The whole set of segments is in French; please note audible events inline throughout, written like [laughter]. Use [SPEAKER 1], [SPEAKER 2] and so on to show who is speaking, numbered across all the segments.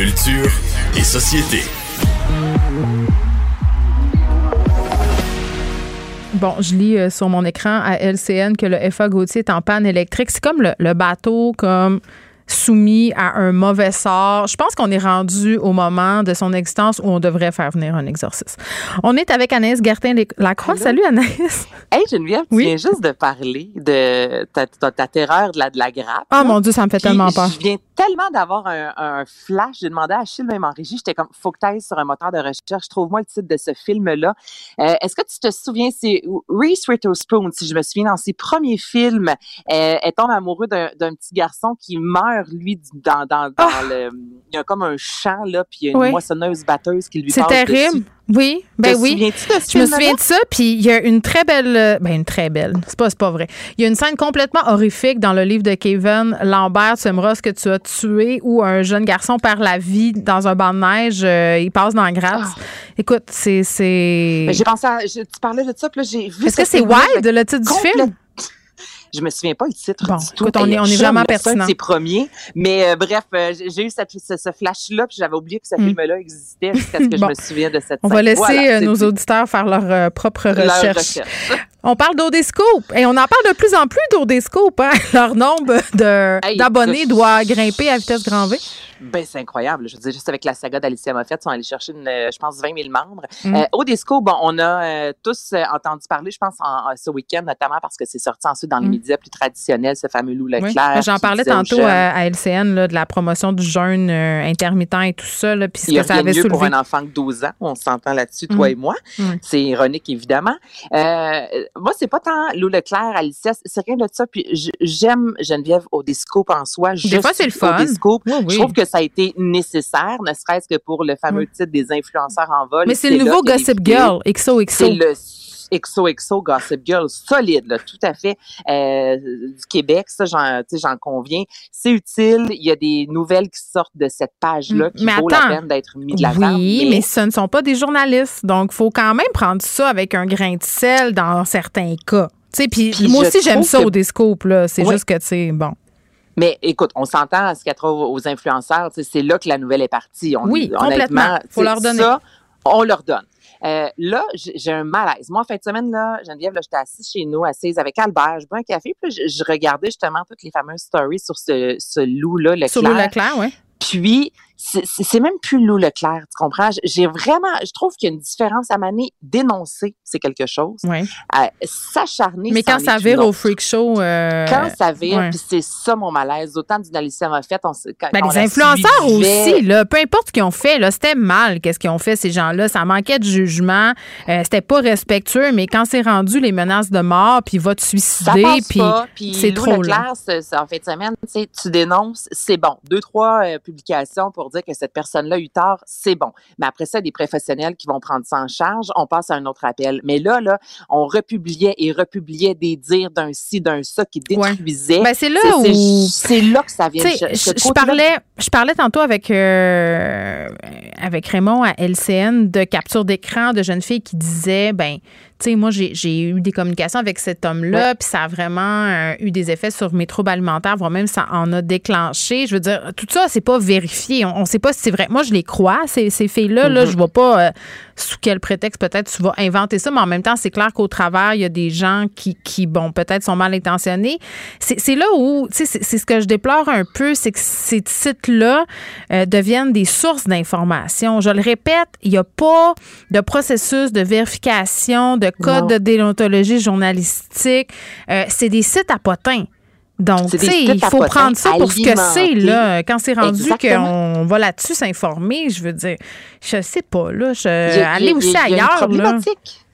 [SPEAKER 1] Culture et société.
[SPEAKER 2] Bon, je lis euh, sur mon écran à LCN que le FA Gauthier est en panne électrique. C'est comme le, le bateau, comme soumis à un mauvais sort. Je pense qu'on est rendu au moment de son existence où on devrait faire venir un exorcisme. On est avec Anaïs Gertin-Lacroix. Salut Anaïs. [laughs]
[SPEAKER 3] Hey Geneviève, tu viens juste de parler de ta, ta, ta terreur de la, de la grappe.
[SPEAKER 2] Oh mon Dieu, ça me fait tellement peur.
[SPEAKER 3] Je viens tellement d'avoir un, un, flash. J'ai demandé à Achille, même en régie, j'étais comme, faut que tu sur un moteur de recherche. Trouve-moi le titre de ce film-là. Euh, Est-ce que tu te souviens, c'est Reese Witherspoon, si je me souviens, dans ses premiers films, euh, elle tombe amoureux d'un petit garçon qui meurt, lui, dans, dans, dans oh. le... Il y a comme un champ, là, puis il y a une oui. moissonneuse batteuse qui lui
[SPEAKER 2] C'est terrible. Dessus. Oui, ben oui. Je me souviens de ça, puis il y a une très belle, ben une très belle, c'est pas, pas vrai. Il y a une scène complètement horrifique dans le livre de Kevin Lambert, tu aimeras ce que tu as tué, où un jeune garçon perd la vie dans un banc de neige, euh, il passe dans la gratte. Oh. Écoute, c'est...
[SPEAKER 3] Ben, j'ai pensé à, je, tu parlais de ça, puis là, j'ai vu...
[SPEAKER 2] Est-ce que c'est Wild, le titre du film?
[SPEAKER 3] Je me souviens pas du titre
[SPEAKER 2] bon,
[SPEAKER 3] du tout.
[SPEAKER 2] Écoute, on est, on est vraiment pertinent.
[SPEAKER 3] C'est premier. Mais euh, bref, euh, j'ai eu cette, ce, ce flash-là, puis j'avais oublié que ce mm. film-là existait jusqu'à ce que [laughs] bon. je me souvienne de cette
[SPEAKER 2] On
[SPEAKER 3] scène.
[SPEAKER 2] va laisser
[SPEAKER 3] voilà,
[SPEAKER 2] euh, nos auditeurs faire leur euh, propre recherche. recherche. [laughs] on parle d'Odescope et on en parle de plus en plus d'Odescope. Hein? [laughs] Leur nombre d'abonnés hey, doit grimper à vitesse grand V.
[SPEAKER 3] Ben, c'est incroyable. Je veux dire, juste avec la saga d'Alicia Moffett, ils sont allés chercher, une, je pense, 20 000 membres. Mm. Euh, Odesco, bon, on a euh, tous euh, entendu parler, je pense, en, en, ce week-end, notamment parce que c'est sorti ensuite dans les mm. médias plus traditionnels, ce fameux Lou Leclerc.
[SPEAKER 2] Oui. J'en parlais tantôt à, à, LCN, là, de la promotion du jeûne euh, intermittent et tout ça, là, puis ce que ça avait
[SPEAKER 3] mieux
[SPEAKER 2] soulevé.
[SPEAKER 3] pour un enfant de 12 ans, on s'entend là-dessus, toi mm. et moi. C'est ironique, évidemment. Moi, c'est pas tant Lou Leclerc, Alicia, c'est rien de ça. Puis j'aime Geneviève Odescope en soi.
[SPEAKER 2] Des fois, c'est le fun.
[SPEAKER 3] Odescope. Oui, oui. Je trouve que ça a été nécessaire, ne serait-ce que pour le fameux titre des influenceurs en vol.
[SPEAKER 2] Mais c'est le nouveau Gossip Girl, XOXO.
[SPEAKER 3] C'est le XOXO Gossip Girl solide, là, tout à fait euh, du Québec, ça j'en conviens. C'est utile, il y a des nouvelles qui sortent de cette page-là qui
[SPEAKER 2] mais
[SPEAKER 3] vaut
[SPEAKER 2] attends,
[SPEAKER 3] la peine d'être mis de l'avant.
[SPEAKER 2] Oui, mais... mais ce ne sont pas des journalistes, donc il faut quand même prendre ça avec un grain de sel dans certains cas. Puis moi aussi j'aime ça que... au Descope, là. C'est oui. juste que, tu sais, bon.
[SPEAKER 3] Mais écoute, on s'entend à ce qu'il y a aux influenceurs, c'est là que la nouvelle est partie. On,
[SPEAKER 2] oui, complètement. faut leur donner.
[SPEAKER 3] Ça, on leur donne. Euh, là, j'ai un malaise. Moi, en fin de semaine, là, Geneviève, là, j'étais assise chez nous, assise avec Albert, je bois un café, puis je, je, regardais justement toutes les fameuses stories sur ce, ce loup-là, Leclerc.
[SPEAKER 2] Sur Lou Leclerc, oui.
[SPEAKER 3] Puis, c'est même plus Lou Leclerc, tu comprends? J'ai vraiment, je trouve qu'il y a une différence à maner. Dénoncer, c'est quelque chose.
[SPEAKER 2] Oui.
[SPEAKER 3] Euh, S'acharner.
[SPEAKER 2] Mais quand ça vire au freak show. Euh,
[SPEAKER 3] quand ça vire, ouais. puis c'est ça mon malaise. Autant d'une Alicia Moffett, on
[SPEAKER 2] ben, Les influenceurs aussi, là, peu importe ce qu'ils ont fait, là, c'était mal qu'est-ce qu'ils ont fait, ces gens-là. Ça manquait de jugement. Euh, c'était pas respectueux, mais quand c'est rendu les menaces de mort, puis va te suicider, puis c'est trop.
[SPEAKER 3] Leclerc, en fin de semaine, tu dénonces, c'est bon. Deux, trois euh, publications pour dire que cette personne-là a eu tort, c'est bon. Mais après ça, des professionnels qui vont prendre ça en charge, on passe à un autre appel. Mais là, là, on republiait et republiait des dires d'un ci, d'un ça qui détruisait.
[SPEAKER 2] Ouais. Ben c'est là où
[SPEAKER 3] c'est là que ça vient.
[SPEAKER 2] Je, je, je parlais, je parlais tantôt avec euh, avec Raymond à LCN de capture d'écran de jeunes filles qui disaient, ben tu sais, moi, j'ai eu des communications avec cet homme-là, puis ça a vraiment euh, eu des effets sur mes troubles alimentaires, voire même ça en a déclenché. Je veux dire, tout ça, c'est pas vérifié. On ne sait pas si c'est vrai. Moi, je les crois, ces, ces filles-là. Mm -hmm. là, je vois pas euh, sous quel prétexte peut-être tu vas inventer ça, mais en même temps, c'est clair qu'au travers, il y a des gens qui, qui bon, peut-être sont mal intentionnés. C'est là où, tu sais, c'est ce que je déplore un peu, c'est que ces sites-là euh, deviennent des sources d'information. Je le répète, il n'y a pas de processus de vérification, de code non. de déontologie journalistique. Euh, c'est des sites à potins. Donc, tu sais, il faut prendre ça pour ce que c'est, là. Quand c'est rendu qu'on va là-dessus s'informer, je veux dire, je sais pas, là. Je, aller aussi
[SPEAKER 3] il y a
[SPEAKER 2] ailleurs, là.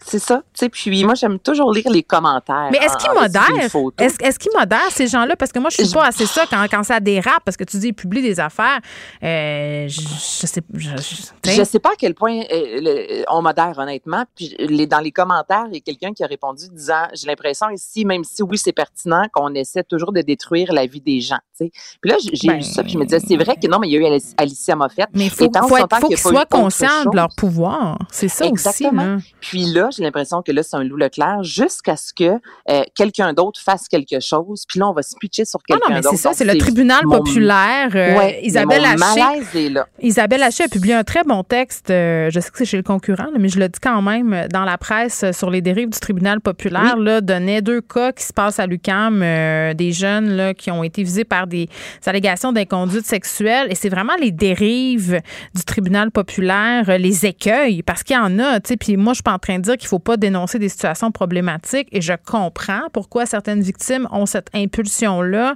[SPEAKER 3] C'est ça. Tu sais, puis moi, j'aime toujours lire les commentaires.
[SPEAKER 2] Mais est-ce qu'ils modèrent? Est-ce est qu'ils modèrent, ces gens-là? Parce que moi, je suis pas assez ça quand, quand ça dérape, parce que tu dis, ils publient des affaires. Euh, je, je, sais je,
[SPEAKER 3] je, je, sais pas à quel point euh, le, on modère, honnêtement. Puis les, dans les commentaires, il y a quelqu'un qui a répondu disant, j'ai l'impression ici, même si oui, c'est pertinent, qu'on essaie toujours de détruire la vie des gens. sais. Puis là, j'ai ben, lu ça, puis je me disais, c'est vrai que non, mais il y a eu Alicia Moffett.
[SPEAKER 2] Mais il faut, faut, faut qu'ils soient conscients de leur pouvoir. C'est ça
[SPEAKER 3] Exactement.
[SPEAKER 2] aussi.
[SPEAKER 3] Puis là, j'ai l'impression que là, c'est un loup Leclerc jusqu'à ce que euh, quelqu'un d'autre fasse quelque chose. Puis là, on va se pitcher sur quelqu'un d'autre.
[SPEAKER 2] Non, non, mais c'est ça, c'est le tribunal populaire. Euh,
[SPEAKER 3] ouais,
[SPEAKER 2] Isabelle
[SPEAKER 3] Haché.
[SPEAKER 2] Isabelle Haché a publié un très bon texte. Euh, je sais que c'est chez le concurrent, mais je le dis quand même dans la presse sur les dérives du tribunal populaire. Là, donnait deux cas qui se passent à l'UCAM, des jeunes là, qui ont été visés par des allégations d'inconduite sexuelle. Et c'est vraiment les dérives du tribunal populaire, les écueils, parce qu'il y en a. Puis moi, je suis pas en train de dire qu'il faut pas dénoncer des situations problématiques et je comprends pourquoi certaines victimes ont cette impulsion-là,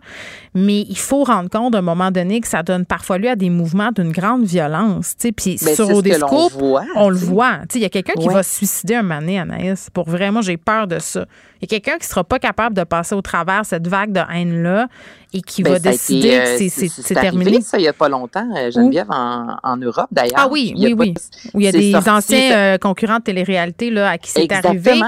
[SPEAKER 2] mais il faut rendre compte à un moment donné que ça donne parfois lieu à des mouvements d'une grande violence. Puis
[SPEAKER 3] ben, sur Odescope,
[SPEAKER 2] on le voit. Il y a quelqu'un qui va se suicider un moment Anaïs. Pour vraiment, j'ai peur de ça. Il y a quelqu'un qui sera pas capable de passer au travers cette vague de haine-là et qui ben, va décider que euh, c'est terminé.
[SPEAKER 3] ça il n'y a pas longtemps, euh, Geneviève, en, en, Europe d'ailleurs.
[SPEAKER 2] Ah oui, oui, oui. Où il y a des anciens euh, concurrents de télé-réalité là, à qui c'est arrivé.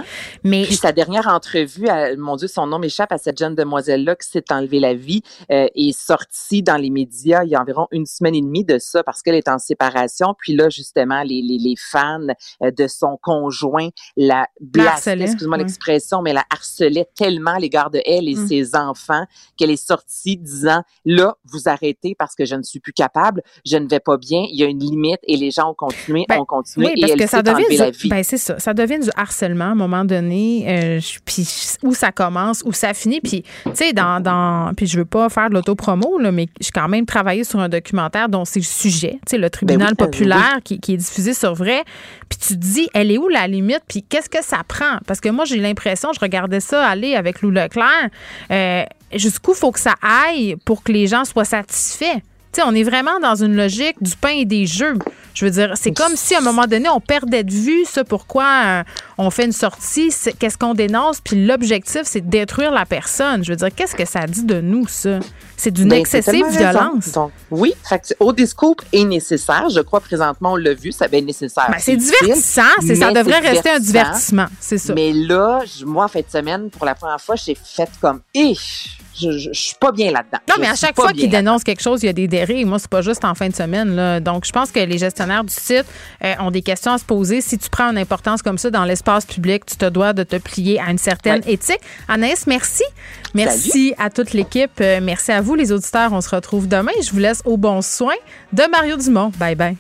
[SPEAKER 3] Mais Puis sa dernière entrevue, mon Dieu, son nom m'échappe à cette jeune demoiselle-là qui s'est enlevée la vie, euh, est sortie dans les médias il y a environ une semaine et demie de ça parce qu'elle est en séparation. Puis là, justement, les, les, les fans de son conjoint la blastaient, excuse-moi l'expression, mais la harcelait tellement à l'égard de elle et mm. ses enfants qu'elle est sortie disant là, vous arrêtez parce que je ne suis plus capable, je ne vais pas bien, il y a une limite et les gens ont continué,
[SPEAKER 2] ben,
[SPEAKER 3] ont continué
[SPEAKER 2] et
[SPEAKER 3] elle
[SPEAKER 2] que ça devient
[SPEAKER 3] la vie.
[SPEAKER 2] Ben c'est ça, ça devient du harcèlement à un moment donné, euh, puis où ça commence, où ça finit, puis tu sais dans, dans puis je veux pas faire de l'autopromo là, mais j'ai quand même travaillé sur un documentaire dont c'est le sujet, tu sais le tribunal ben populaire Qui, qui, est diffusé sur vrai, puis tu te dis elle est où la limite, puis qu'est-ce que ça prend? Parce que moi j'ai l'impression, je regardais ça aller avec Lou Leclerc. Euh, jusqu'où faut que ça aille pour que les gens soient satisfaits? Sais, on est vraiment dans une logique du pain et des jeux. Je veux dire, c'est comme si à un moment donné, on perdait de vue ce pourquoi euh, on fait une sortie, qu'est-ce qu'on dénonce, puis l'objectif, c'est de détruire la personne. Je veux dire, qu'est-ce que ça dit de nous, ça? C'est d'une ben, excessive violence.
[SPEAKER 3] oui, au discours est nécessaire. Je crois présentement, on l'a vu, ça va être nécessaire.
[SPEAKER 2] Ben, c'est divertissant, ça devrait rester un divertissement, c'est ça.
[SPEAKER 3] Mais là, moi, en fin de semaine, pour la première fois, j'ai fait comme, ich, je, je, suis pas bien là-dedans.
[SPEAKER 2] Non, mais à chaque fois qu'ils dénoncent quelque chose, il y a des dérives. Moi, c'est pas juste en fin de semaine. Là. Donc, je pense que les gestionnaires du site euh, ont des questions à se poser. Si tu prends une importance comme ça dans l'espace public, tu te dois de te plier à une certaine éthique. Anaïs, merci. Merci à toute l'équipe. Euh, merci à vous, les auditeurs. On se retrouve demain. Je vous laisse au bon soin de Mario Dumont. Bye bye.